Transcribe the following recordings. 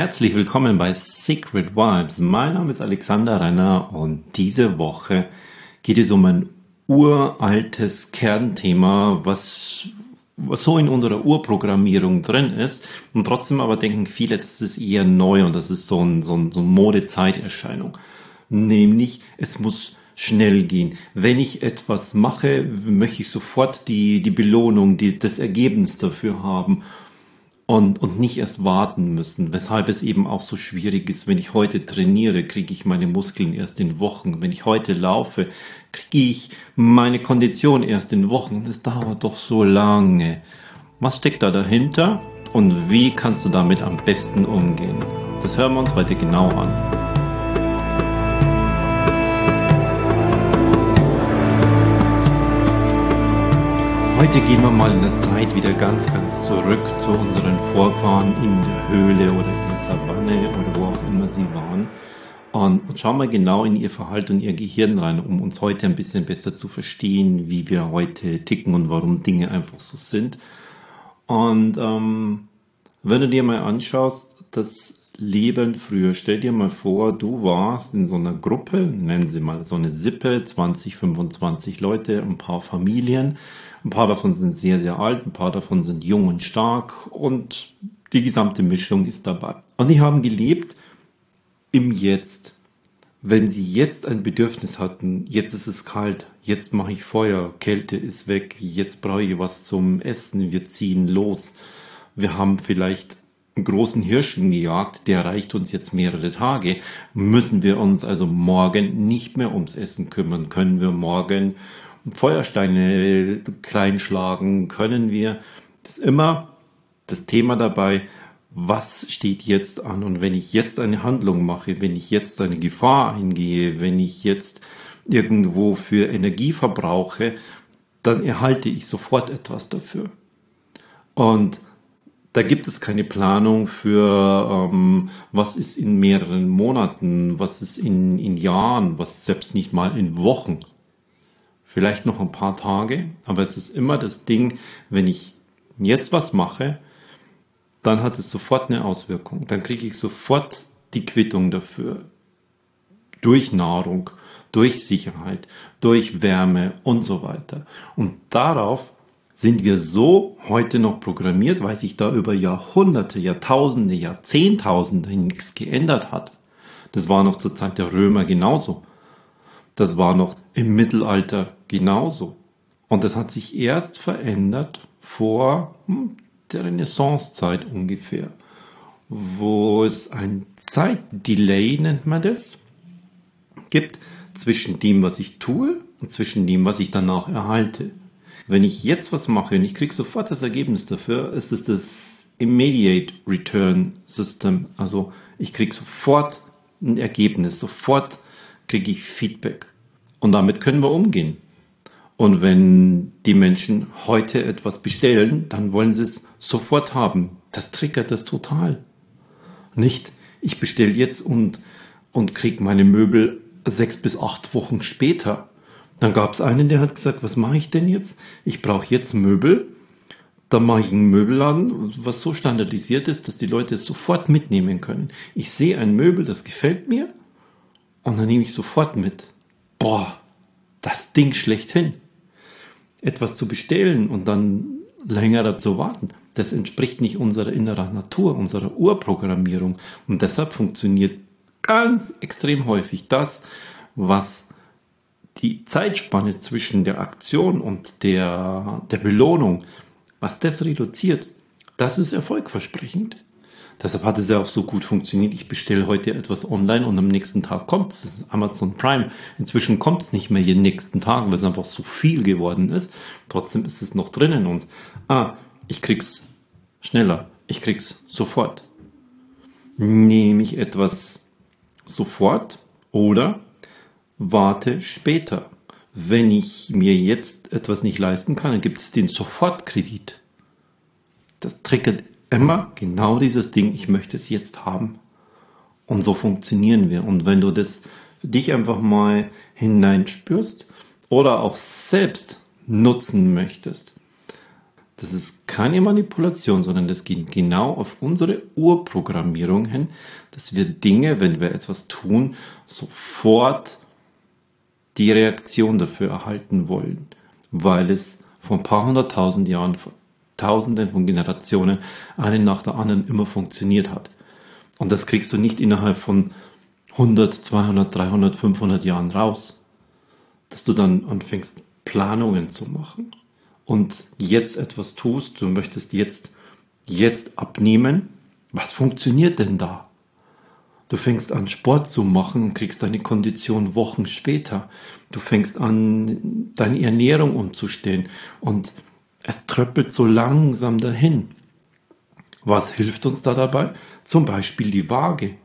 Herzlich willkommen bei Secret Vibes. Mein Name ist Alexander Renner und diese Woche geht es um ein uraltes Kernthema, was, was so in unserer Urprogrammierung drin ist. Und trotzdem aber denken viele, das ist eher neu und das ist so ein, so ein, so ein Modezeiterscheinung. Nämlich, es muss schnell gehen. Wenn ich etwas mache, möchte ich sofort die, die Belohnung, die, das Ergebnis dafür haben und, und nicht erst warten müssen, weshalb es eben auch so schwierig ist. Wenn ich heute trainiere, kriege ich meine Muskeln erst in Wochen. Wenn ich heute laufe, kriege ich meine Kondition erst in Wochen. Das dauert doch so lange. Was steckt da dahinter und wie kannst du damit am besten umgehen? Das hören wir uns heute genau an. Heute gehen wir mal in der Zeit wieder ganz, ganz zurück zu unseren Vorfahren in der Höhle oder in der Savanne oder wo auch immer sie waren. Und, schauen wir genau in ihr Verhalten und ihr Gehirn rein, um uns heute ein bisschen besser zu verstehen, wie wir heute ticken und warum Dinge einfach so sind. Und ähm, wenn du dir mal anschaust, das Leben früher, stell dir mal vor, du warst in so einer Gruppe, nennen sie mal so eine Sippe, 20, 25 Leute, ein paar Familien ein paar davon sind sehr, sehr alt, ein paar davon sind jung und stark und die gesamte Mischung ist dabei. Und sie haben gelebt im Jetzt. Wenn sie jetzt ein Bedürfnis hatten, jetzt ist es kalt, jetzt mache ich Feuer, Kälte ist weg, jetzt brauche ich was zum Essen, wir ziehen los. Wir haben vielleicht einen großen Hirschen gejagt, der reicht uns jetzt mehrere Tage. Müssen wir uns also morgen nicht mehr ums Essen kümmern? Können wir morgen Feuersteine kleinschlagen? Können wir? Das ist immer das Thema dabei, was steht jetzt an? Und wenn ich jetzt eine Handlung mache, wenn ich jetzt eine Gefahr eingehe, wenn ich jetzt irgendwo für Energie verbrauche, dann erhalte ich sofort etwas dafür. Und da gibt es keine Planung für, ähm, was ist in mehreren Monaten, was ist in, in Jahren, was selbst nicht mal in Wochen vielleicht noch ein paar Tage, aber es ist immer das Ding, wenn ich jetzt was mache, dann hat es sofort eine Auswirkung. Dann kriege ich sofort die Quittung dafür. Durch Nahrung, durch Sicherheit, durch Wärme und so weiter. Und darauf sind wir so heute noch programmiert, weil sich da über Jahrhunderte, Jahrtausende, Jahrzehntausende nichts geändert hat. Das war noch zur Zeit der Römer genauso. Das war noch im Mittelalter genauso. Und das hat sich erst verändert vor hm, der Renaissancezeit ungefähr, wo es ein Zeitdelay, nennt man das, gibt zwischen dem, was ich tue und zwischen dem, was ich danach erhalte. Wenn ich jetzt was mache und ich kriege sofort das Ergebnis dafür, ist es das Immediate Return System. Also ich kriege sofort ein Ergebnis, sofort kriege ich Feedback. Und damit können wir umgehen. Und wenn die Menschen heute etwas bestellen, dann wollen sie es sofort haben. Das triggert das total. Nicht, ich bestelle jetzt und, und krieg meine Möbel sechs bis acht Wochen später. Dann gab es einen, der hat gesagt, was mache ich denn jetzt? Ich brauche jetzt Möbel. Dann mache ich einen Möbelladen, was so standardisiert ist, dass die Leute es sofort mitnehmen können. Ich sehe ein Möbel, das gefällt mir und dann nehme ich sofort mit. Boah, das Ding schlechthin. Etwas zu bestellen und dann länger dazu warten, das entspricht nicht unserer inneren Natur, unserer Urprogrammierung. Und deshalb funktioniert ganz extrem häufig das, was die Zeitspanne zwischen der Aktion und der, der Belohnung, was das reduziert, das ist erfolgversprechend. Deshalb hat es ja auch so gut funktioniert. Ich bestelle heute etwas online und am nächsten Tag kommt es. Amazon Prime. Inzwischen kommt es nicht mehr jeden nächsten Tag, weil es einfach so viel geworden ist. Trotzdem ist es noch drin in uns. Ah, ich krieg's schneller. Ich krieg's sofort. Nehme ich etwas sofort oder warte später. Wenn ich mir jetzt etwas nicht leisten kann, dann gibt es den Sofortkredit. Das triggert immer genau dieses Ding, ich möchte es jetzt haben. Und so funktionieren wir. Und wenn du das für dich einfach mal hineinspürst oder auch selbst nutzen möchtest, Das ist keine Manipulation, sondern das geht genau auf unsere Urprogrammierung hin, dass wir Dinge, wenn wir etwas tun, sofort die Reaktion dafür erhalten wollen, weil es vor ein paar hunderttausend Jahren, Tausenden von Generationen, eine nach der anderen immer funktioniert hat. Und das kriegst du nicht innerhalb von 100, 200, 300, 500 Jahren raus, dass du dann anfängst, Planungen zu machen und jetzt etwas tust, du möchtest jetzt, jetzt abnehmen, was funktioniert denn da? Du fängst an Sport zu machen und kriegst deine Kondition Wochen später. Du fängst an deine Ernährung umzustellen und es tröppelt so langsam dahin. Was hilft uns da dabei? Zum Beispiel die Waage.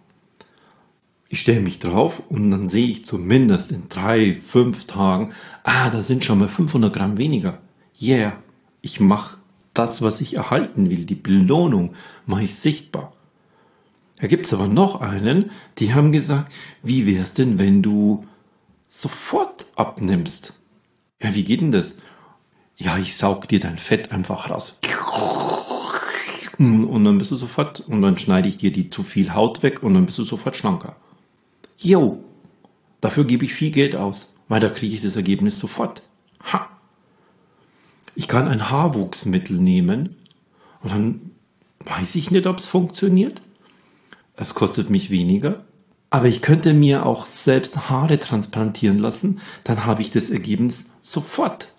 Ich stelle mich drauf und dann sehe ich zumindest in drei, fünf Tagen, ah, da sind schon mal 500 Gramm weniger yeah, ich mache das, was ich erhalten will, die Belohnung mache ich sichtbar. Da gibt's aber noch einen, die haben gesagt, wie wär's denn, wenn du sofort abnimmst? Ja, wie geht denn das? Ja, ich saug dir dein Fett einfach raus. Und dann bist du sofort, und dann schneide ich dir die zu viel Haut weg und dann bist du sofort schlanker. Jo, dafür gebe ich viel Geld aus, weil da kriege ich das Ergebnis sofort. Ha! Ich kann ein Haarwuchsmittel nehmen und dann weiß ich nicht, ob es funktioniert. Es kostet mich weniger. Aber ich könnte mir auch selbst Haare transplantieren lassen, dann habe ich das Ergebnis sofort.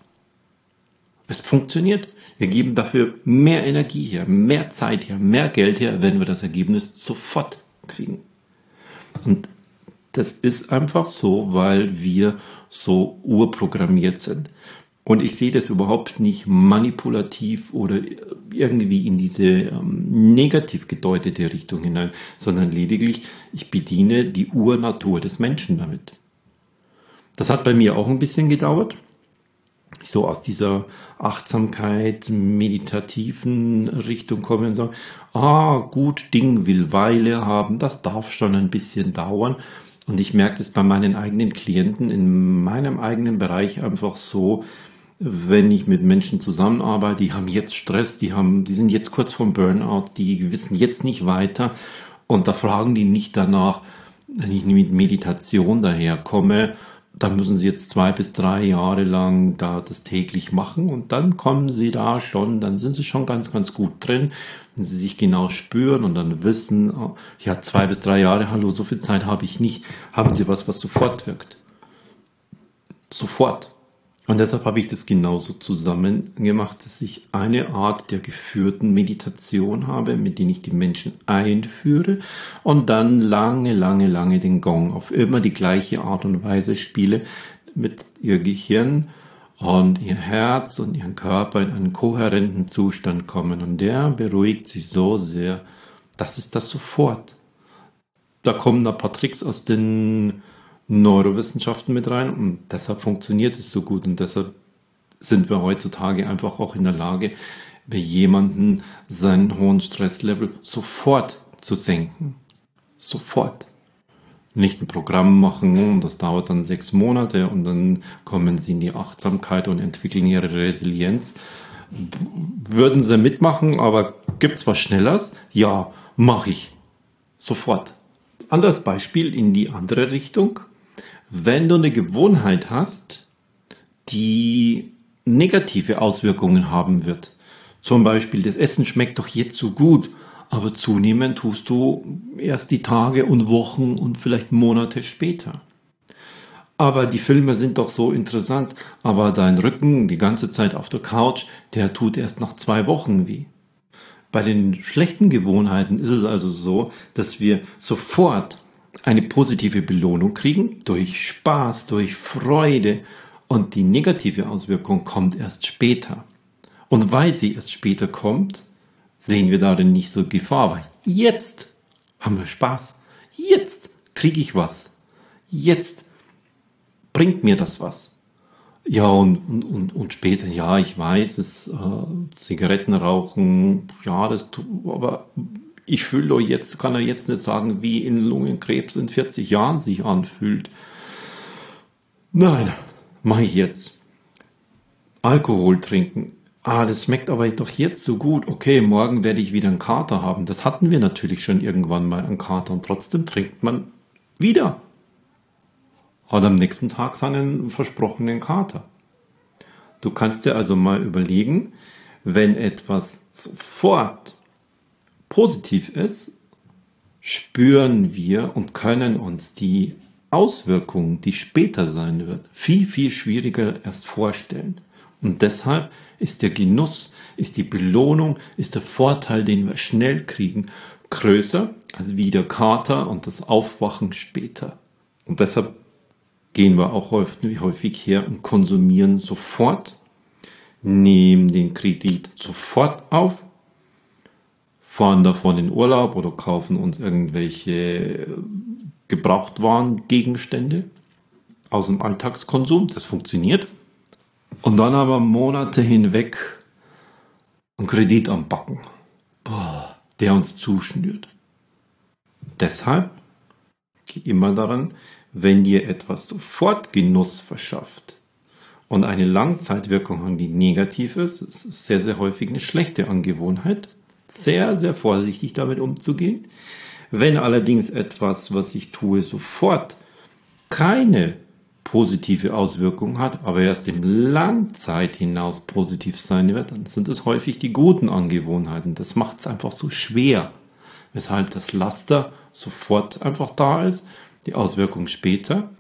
Es funktioniert. Wir geben dafür mehr Energie her, mehr Zeit her, mehr Geld her, wenn wir das Ergebnis sofort kriegen. Und das ist einfach so, weil wir so urprogrammiert sind. Und ich sehe das überhaupt nicht manipulativ oder irgendwie in diese ähm, negativ gedeutete Richtung hinein, sondern lediglich, ich bediene die Urnatur des Menschen damit. Das hat bei mir auch ein bisschen gedauert. So aus dieser Achtsamkeit, meditativen Richtung kommen und sagen, ah, gut, Ding will Weile haben, das darf schon ein bisschen dauern. Und ich merke das bei meinen eigenen Klienten in meinem eigenen Bereich einfach so, wenn ich mit Menschen zusammenarbeite, die haben jetzt Stress, die haben, die sind jetzt kurz vorm Burnout, die wissen jetzt nicht weiter und da fragen die nicht danach, wenn ich mit Meditation daherkomme, dann müssen sie jetzt zwei bis drei Jahre lang da das täglich machen und dann kommen sie da schon, dann sind sie schon ganz, ganz gut drin, wenn sie sich genau spüren und dann wissen, oh, ja, zwei bis drei Jahre, hallo, so viel Zeit habe ich nicht, haben sie was, was sofort wirkt. Sofort. Und deshalb habe ich das genauso zusammen gemacht, dass ich eine Art der geführten Meditation habe, mit denen ich die Menschen einführe und dann lange, lange, lange den Gong auf immer die gleiche Art und Weise spiele, mit ihr Gehirn und ihr Herz und ihren Körper in einen kohärenten Zustand kommen. Und der beruhigt sich so sehr, dass es das sofort. Da kommen ein paar Tricks aus den Neurowissenschaften mit rein und deshalb funktioniert es so gut und deshalb sind wir heutzutage einfach auch in der Lage, bei jemanden seinen hohen Stresslevel sofort zu senken. Sofort. Nicht ein Programm machen und das dauert dann sechs Monate und dann kommen sie in die Achtsamkeit und entwickeln ihre Resilienz. Würden sie mitmachen, aber gibt's was Schnelleres? Ja, mache ich. Sofort. Anderes Beispiel in die andere Richtung. Wenn du eine Gewohnheit hast, die negative Auswirkungen haben wird, zum Beispiel das Essen schmeckt doch jetzt so gut, aber zunehmend tust du erst die Tage und Wochen und vielleicht Monate später. Aber die Filme sind doch so interessant, aber dein Rücken die ganze Zeit auf der Couch, der tut erst nach zwei Wochen weh. Bei den schlechten Gewohnheiten ist es also so, dass wir sofort eine positive Belohnung kriegen durch Spaß, durch Freude und die negative Auswirkung kommt erst später. Und weil sie erst später kommt, sehen wir darin nicht so Gefahr, weil jetzt haben wir Spaß, jetzt kriege ich was, jetzt bringt mir das was. Ja, und, und, und später, ja, ich weiß, es, äh, Zigaretten rauchen, ja, das, aber ich fühle euch jetzt, kann er jetzt nicht sagen, wie in Lungenkrebs in 40 Jahren sich anfühlt. Nein, mache ich jetzt. Alkohol trinken. ah, das schmeckt aber doch jetzt so gut. Okay, morgen werde ich wieder einen Kater haben. Das hatten wir natürlich schon irgendwann mal einen Kater und trotzdem trinkt man wieder. Hat am nächsten Tag seinen versprochenen Kater. Du kannst dir also mal überlegen, wenn etwas sofort positiv ist, spüren wir und können uns die Auswirkungen, die später sein wird, viel, viel schwieriger erst vorstellen. Und deshalb ist der Genuss, ist die Belohnung, ist der Vorteil, den wir schnell kriegen, größer als wie der Kater und das Aufwachen später. Und deshalb gehen wir auch häufig, häufig her und konsumieren sofort, nehmen den Kredit sofort auf, fahren davon in Urlaub oder kaufen uns irgendwelche Gebrauchtwarengegenstände aus dem Alltagskonsum. Das funktioniert. Und dann aber Monate hinweg einen Kredit am Backen, der uns zuschnürt. Deshalb geh immer daran, wenn dir etwas sofort Genuss verschafft und eine Langzeitwirkung hat, die negativ ist, ist sehr, sehr häufig eine schlechte Angewohnheit. Sehr, sehr vorsichtig damit umzugehen. Wenn allerdings etwas, was ich tue, sofort keine positive Auswirkungen hat, aber erst im Langzeit hinaus positiv sein wird, dann sind es häufig die guten Angewohnheiten. Das macht es einfach so schwer, weshalb das Laster sofort einfach da ist, die Auswirkung später,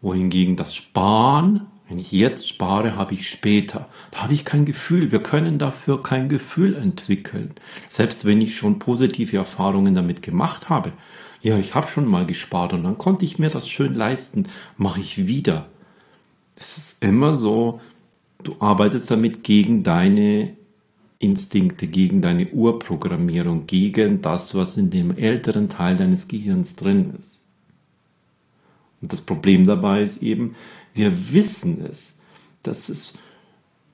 wohingegen das Sparen, wenn ich jetzt spare, habe ich später. Da habe ich kein Gefühl. Wir können dafür kein Gefühl entwickeln. Selbst wenn ich schon positive Erfahrungen damit gemacht habe, ja, ich habe schon mal gespart und dann konnte ich mir das schön leisten, mache ich wieder. Es ist immer so, du arbeitest damit gegen deine Instinkte, gegen deine Urprogrammierung, gegen das, was in dem älteren Teil deines Gehirns drin ist. Und das Problem dabei ist eben, wir wissen es, dass es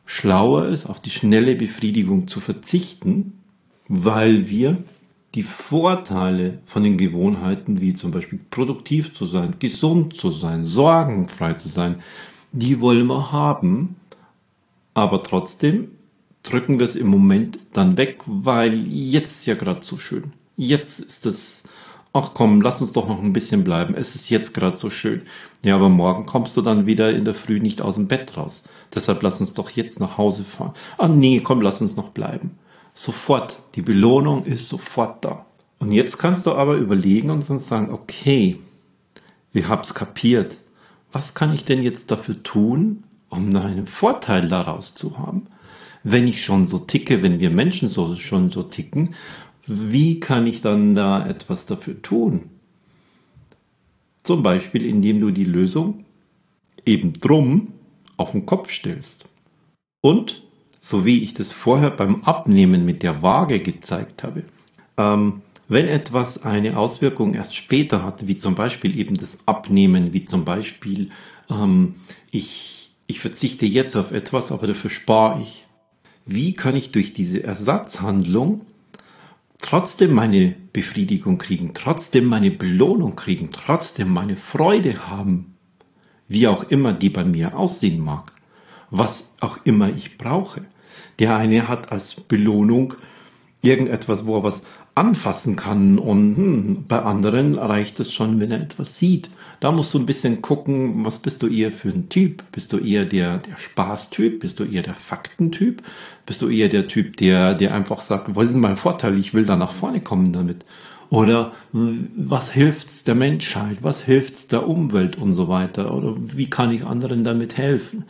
schlauer ist, auf die schnelle Befriedigung zu verzichten, weil wir die Vorteile von den Gewohnheiten, wie zum Beispiel produktiv zu sein, gesund zu sein, sorgenfrei zu sein, die wollen wir haben, aber trotzdem drücken wir es im Moment dann weg, weil jetzt ist ja gerade so schön. Jetzt ist es, ach komm, lass uns doch noch ein bisschen bleiben. Es ist jetzt gerade so schön. Ja, aber morgen kommst du dann wieder in der Früh nicht aus dem Bett raus. Deshalb lass uns doch jetzt nach Hause fahren. Ah nee, komm, lass uns noch bleiben. Sofort. Die Belohnung ist sofort da. Und jetzt kannst du aber überlegen und sagen, okay, ich hab's kapiert. Was kann ich denn jetzt dafür tun, um einen Vorteil daraus zu haben? Wenn ich schon so ticke, wenn wir Menschen so, schon so ticken, wie kann ich dann da etwas dafür tun? Zum Beispiel, indem du die Lösung eben drum auf den Kopf stellst. Und so wie ich das vorher beim Abnehmen mit der Waage gezeigt habe. Ähm, wenn etwas eine Auswirkung erst später hat, wie zum Beispiel eben das Abnehmen, wie zum Beispiel ähm, ich, ich verzichte jetzt auf etwas, aber dafür spare ich. Wie kann ich durch diese Ersatzhandlung trotzdem meine Befriedigung kriegen, trotzdem meine Belohnung kriegen, trotzdem meine Freude haben, wie auch immer die bei mir aussehen mag, was auch immer ich brauche. Der eine hat als Belohnung irgendetwas, wo er was anfassen kann und hm, bei anderen reicht es schon, wenn er etwas sieht. Da musst du ein bisschen gucken, was bist du eher für ein Typ? Bist du eher der, der Spaßtyp? Bist du eher der Faktentyp? Bist du eher der Typ, der, der einfach sagt, was ist mein Vorteil? Ich will da nach vorne kommen damit. Oder was hilft's der Menschheit? Was hilft's der Umwelt und so weiter? Oder wie kann ich anderen damit helfen?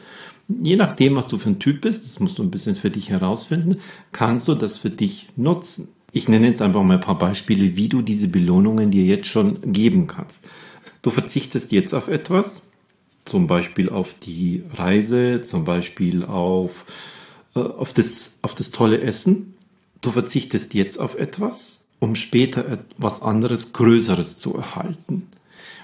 Je nachdem, was du für ein Typ bist, das musst du ein bisschen für dich herausfinden, kannst du das für dich nutzen. Ich nenne jetzt einfach mal ein paar Beispiele, wie du diese Belohnungen dir jetzt schon geben kannst. Du verzichtest jetzt auf etwas, zum Beispiel auf die Reise, zum Beispiel auf, äh, auf, das, auf das tolle Essen. Du verzichtest jetzt auf etwas, um später etwas anderes, Größeres zu erhalten.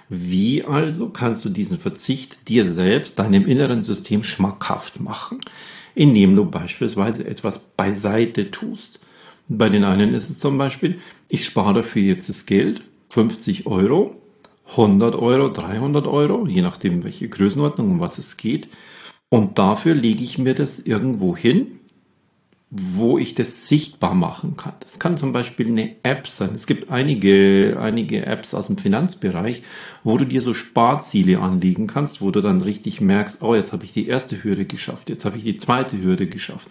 Wie also kannst du diesen Verzicht dir selbst, deinem inneren System schmackhaft machen, indem du beispielsweise etwas beiseite tust. Bei den einen ist es zum Beispiel, ich spare dafür jetzt das Geld, 50 Euro, 100 Euro, 300 Euro, je nachdem welche Größenordnung, um was es geht. Und dafür lege ich mir das irgendwo hin, wo ich das sichtbar machen kann. Das kann zum Beispiel eine App sein. Es gibt einige, einige Apps aus dem Finanzbereich, wo du dir so Sparziele anlegen kannst, wo du dann richtig merkst, oh, jetzt habe ich die erste Hürde geschafft, jetzt habe ich die zweite Hürde geschafft.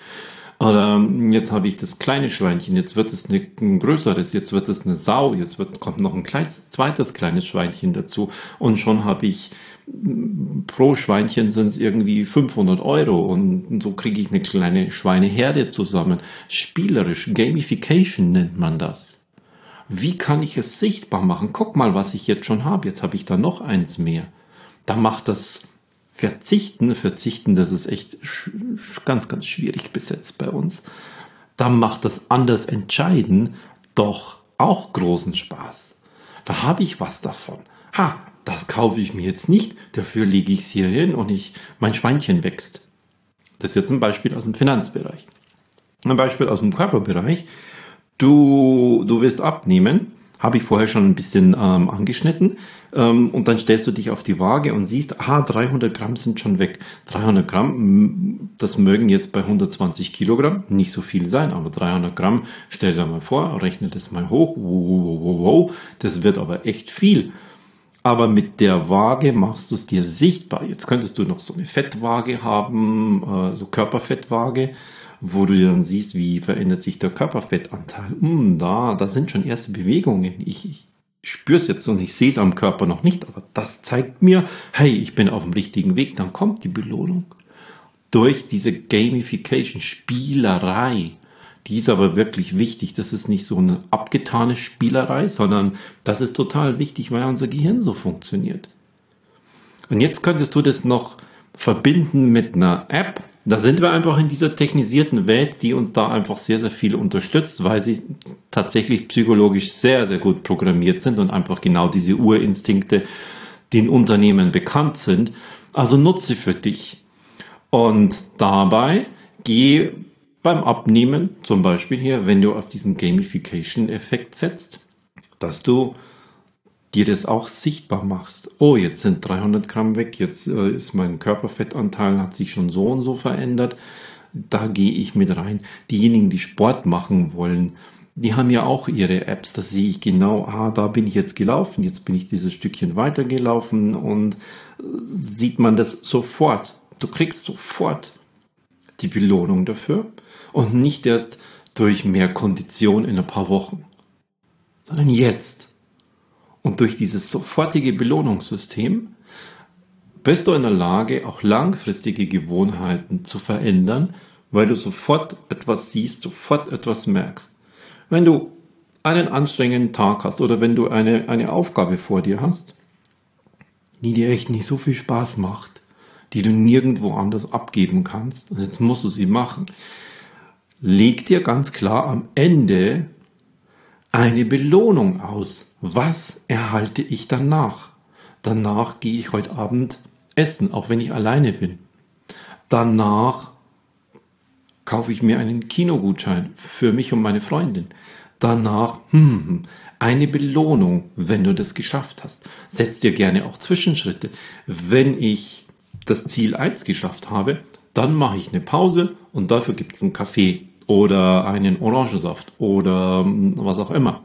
Oder ähm, jetzt habe ich das kleine Schweinchen, jetzt wird es eine, ein größeres, jetzt wird es eine Sau, jetzt wird, kommt noch ein kleines, zweites kleines Schweinchen dazu und schon habe ich pro Schweinchen sind es irgendwie 500 Euro und so kriege ich eine kleine Schweineherde zusammen. Spielerisch, Gamification nennt man das. Wie kann ich es sichtbar machen? Guck mal, was ich jetzt schon habe. Jetzt habe ich da noch eins mehr. Da macht das Verzichten, Verzichten, das ist echt ganz, ganz schwierig besetzt bei uns. Da macht das anders entscheiden doch auch großen Spaß. Da habe ich was davon. Ha, das kaufe ich mir jetzt nicht, dafür lege ich es hier hin und ich, mein Schweinchen wächst. Das ist jetzt ein Beispiel aus dem Finanzbereich. Ein Beispiel aus dem Körperbereich. Du, du wirst abnehmen, habe ich vorher schon ein bisschen ähm, angeschnitten. Ähm, und dann stellst du dich auf die Waage und siehst, aha, 300 Gramm sind schon weg. 300 Gramm, das mögen jetzt bei 120 Kilogramm nicht so viel sein, aber 300 Gramm, stell dir mal vor, rechne das mal hoch, wow, wow, wow, wow, das wird aber echt viel aber mit der Waage machst du es dir sichtbar. Jetzt könntest du noch so eine Fettwaage haben, äh, so Körperfettwaage, wo du dann siehst, wie verändert sich der Körperfettanteil. Hm, da, da sind schon erste Bewegungen. Ich, ich spüre es jetzt und ich sehe es am Körper noch nicht, aber das zeigt mir, hey, ich bin auf dem richtigen Weg, dann kommt die Belohnung. Durch diese Gamification, Spielerei, die ist aber wirklich wichtig. Das ist nicht so eine abgetane Spielerei, sondern das ist total wichtig, weil unser Gehirn so funktioniert. Und jetzt könntest du das noch verbinden mit einer App. Da sind wir einfach in dieser technisierten Welt, die uns da einfach sehr, sehr viel unterstützt, weil sie tatsächlich psychologisch sehr, sehr gut programmiert sind und einfach genau diese Urinstinkte den Unternehmen bekannt sind. Also nutze für dich. Und dabei geh beim Abnehmen zum Beispiel hier, wenn du auf diesen Gamification-Effekt setzt, dass du dir das auch sichtbar machst. Oh, jetzt sind 300 Gramm weg, jetzt äh, ist mein Körperfettanteil hat sich schon so und so verändert. Da gehe ich mit rein. Diejenigen, die Sport machen wollen, die haben ja auch ihre Apps. Da sehe ich genau, ah, da bin ich jetzt gelaufen, jetzt bin ich dieses Stückchen weitergelaufen und äh, sieht man das sofort. Du kriegst sofort die Belohnung dafür und nicht erst durch mehr Kondition in ein paar Wochen, sondern jetzt. Und durch dieses sofortige Belohnungssystem bist du in der Lage, auch langfristige Gewohnheiten zu verändern, weil du sofort etwas siehst, sofort etwas merkst. Wenn du einen anstrengenden Tag hast oder wenn du eine, eine Aufgabe vor dir hast, die dir echt nicht so viel Spaß macht, die du nirgendwo anders abgeben kannst, und jetzt musst du sie machen, leg dir ganz klar am Ende eine Belohnung aus. Was erhalte ich danach? Danach gehe ich heute Abend essen, auch wenn ich alleine bin. Danach kaufe ich mir einen Kinogutschein für mich und meine Freundin. Danach hm, eine Belohnung, wenn du das geschafft hast. Setz dir gerne auch Zwischenschritte. Wenn ich das Ziel 1 geschafft habe, dann mache ich eine Pause und dafür gibt es einen Kaffee oder einen Orangensaft oder hm, was auch immer.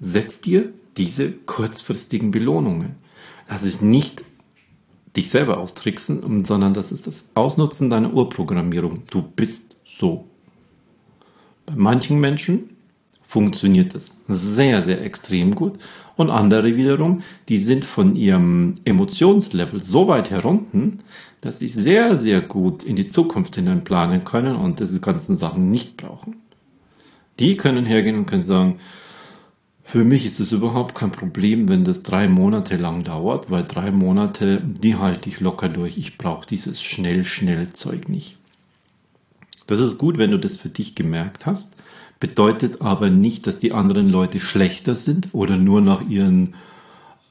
Setz dir diese kurzfristigen Belohnungen. Das ist nicht dich selber austricksen, sondern das ist das Ausnutzen deiner Urprogrammierung. Du bist so. Bei manchen Menschen funktioniert das sehr, sehr extrem gut und andere wiederum, die sind von ihrem Emotionslevel so weit herunten, dass sie sehr, sehr gut in die Zukunft hinein planen können und diese ganzen Sachen nicht brauchen. Die können hergehen und können sagen, für mich ist es überhaupt kein Problem, wenn das drei Monate lang dauert, weil drei Monate, die halte ich locker durch. Ich brauche dieses schnell, schnell Zeug nicht. Das ist gut, wenn du das für dich gemerkt hast bedeutet aber nicht, dass die anderen Leute schlechter sind oder nur nach ihren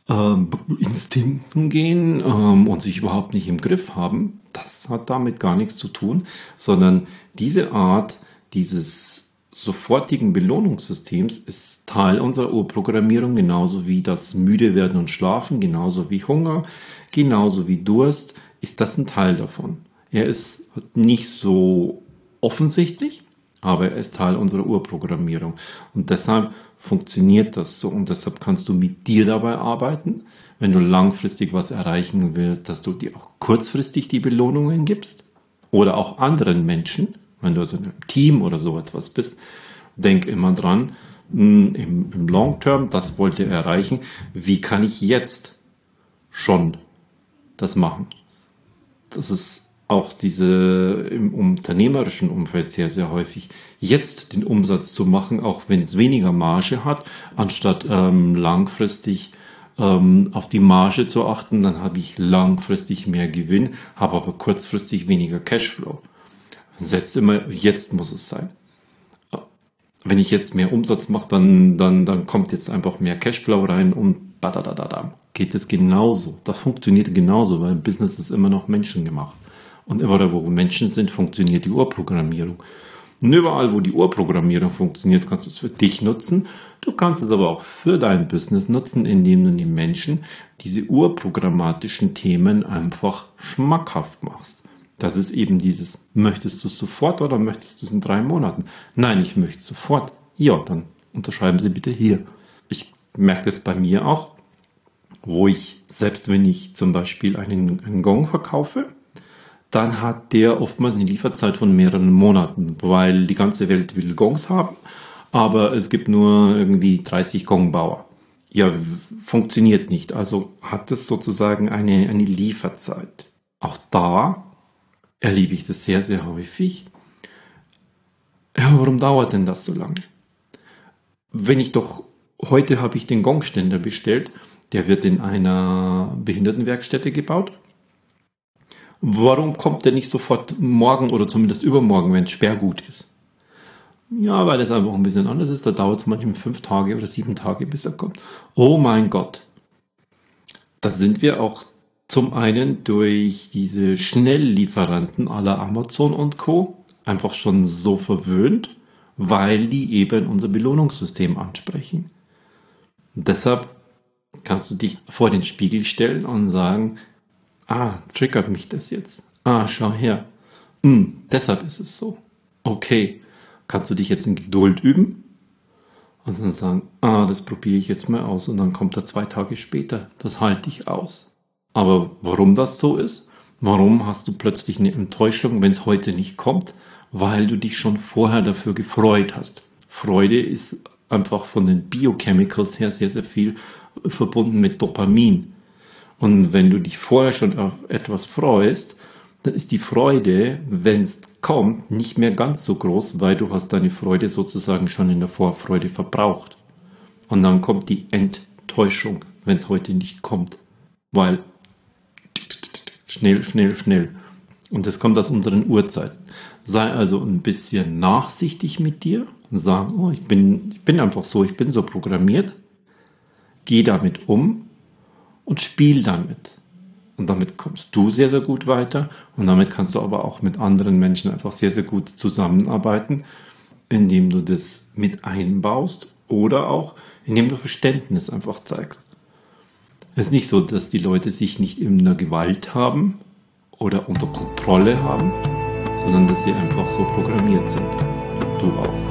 ähm, Instinkten gehen ähm, und sich überhaupt nicht im Griff haben. Das hat damit gar nichts zu tun, sondern diese Art dieses sofortigen Belohnungssystems ist Teil unserer Urprogrammierung, genauso wie das müde werden und schlafen, genauso wie Hunger, genauso wie Durst, ist das ein Teil davon. Er ist nicht so offensichtlich, aber er ist Teil unserer Urprogrammierung. Und deshalb funktioniert das so und deshalb kannst du mit dir dabei arbeiten, wenn du langfristig was erreichen willst, dass du dir auch kurzfristig die Belohnungen gibst oder auch anderen Menschen, wenn du also in einem Team oder so etwas bist, denk immer dran, hm, im, im Long Term, das wollte er erreichen, wie kann ich jetzt schon das machen? Das ist auch diese im unternehmerischen Umfeld sehr, sehr häufig, jetzt den Umsatz zu machen, auch wenn es weniger Marge hat, anstatt ähm, langfristig ähm, auf die Marge zu achten, dann habe ich langfristig mehr Gewinn, habe aber kurzfristig weniger Cashflow. Setzt immer, jetzt muss es sein. Wenn ich jetzt mehr Umsatz mache, dann, dann, dann kommt jetzt einfach mehr Cashflow rein und badadadadam. Geht es genauso. Das funktioniert genauso, weil Business ist immer noch menschengemacht. Und überall, wo Menschen sind, funktioniert die Urprogrammierung. Und überall, wo die Urprogrammierung funktioniert, kannst du es für dich nutzen. Du kannst es aber auch für dein Business nutzen, indem du den Menschen diese urprogrammatischen Themen einfach schmackhaft machst. Das ist eben dieses, möchtest du es sofort oder möchtest du es in drei Monaten? Nein, ich möchte es sofort. Ja, dann unterschreiben Sie bitte hier. Ich merke das bei mir auch, wo ich, selbst wenn ich zum Beispiel einen, einen Gong verkaufe, dann hat der oftmals eine Lieferzeit von mehreren Monaten, weil die ganze Welt will Gongs haben, aber es gibt nur irgendwie 30 Gongbauer. Ja, funktioniert nicht. Also hat es sozusagen eine, eine Lieferzeit. Auch da erlebe ich das sehr, sehr häufig. Ja, warum dauert denn das so lange? Wenn ich doch, heute habe ich den Gongständer bestellt, der wird in einer Behindertenwerkstätte gebaut Warum kommt der nicht sofort morgen oder zumindest übermorgen, wenn es Sperrgut ist? Ja, weil es einfach ein bisschen anders ist. Da dauert es manchmal fünf Tage oder sieben Tage, bis er kommt. Oh mein Gott. Da sind wir auch zum einen durch diese Schnelllieferanten aller Amazon und Co. einfach schon so verwöhnt, weil die eben unser Belohnungssystem ansprechen. Und deshalb kannst du dich vor den Spiegel stellen und sagen, Ah, triggert mich das jetzt. Ah, schau her. Hm, deshalb ist es so. Okay. Kannst du dich jetzt in Geduld üben? Und dann sagen, ah, das probiere ich jetzt mal aus. Und dann kommt er zwei Tage später. Das halte ich aus. Aber warum das so ist? Warum hast du plötzlich eine Enttäuschung, wenn es heute nicht kommt? Weil du dich schon vorher dafür gefreut hast. Freude ist einfach von den Biochemicals her sehr, sehr viel verbunden mit Dopamin. Und wenn du dich vorher schon auf etwas freust, dann ist die Freude, wenn es kommt, nicht mehr ganz so groß, weil du hast deine Freude sozusagen schon in der Vorfreude verbraucht. Und dann kommt die Enttäuschung, wenn es heute nicht kommt. Weil schnell, schnell, schnell. Und das kommt aus unseren Uhrzeiten. Sei also ein bisschen nachsichtig mit dir und sag, oh, ich bin, ich bin einfach so, ich bin so programmiert. Geh damit um und spiel damit. Und damit kommst du sehr, sehr gut weiter und damit kannst du aber auch mit anderen Menschen einfach sehr, sehr gut zusammenarbeiten, indem du das mit einbaust oder auch indem du Verständnis einfach zeigst. Es ist nicht so, dass die Leute sich nicht in der Gewalt haben oder unter Kontrolle haben, sondern dass sie einfach so programmiert sind. Du auch.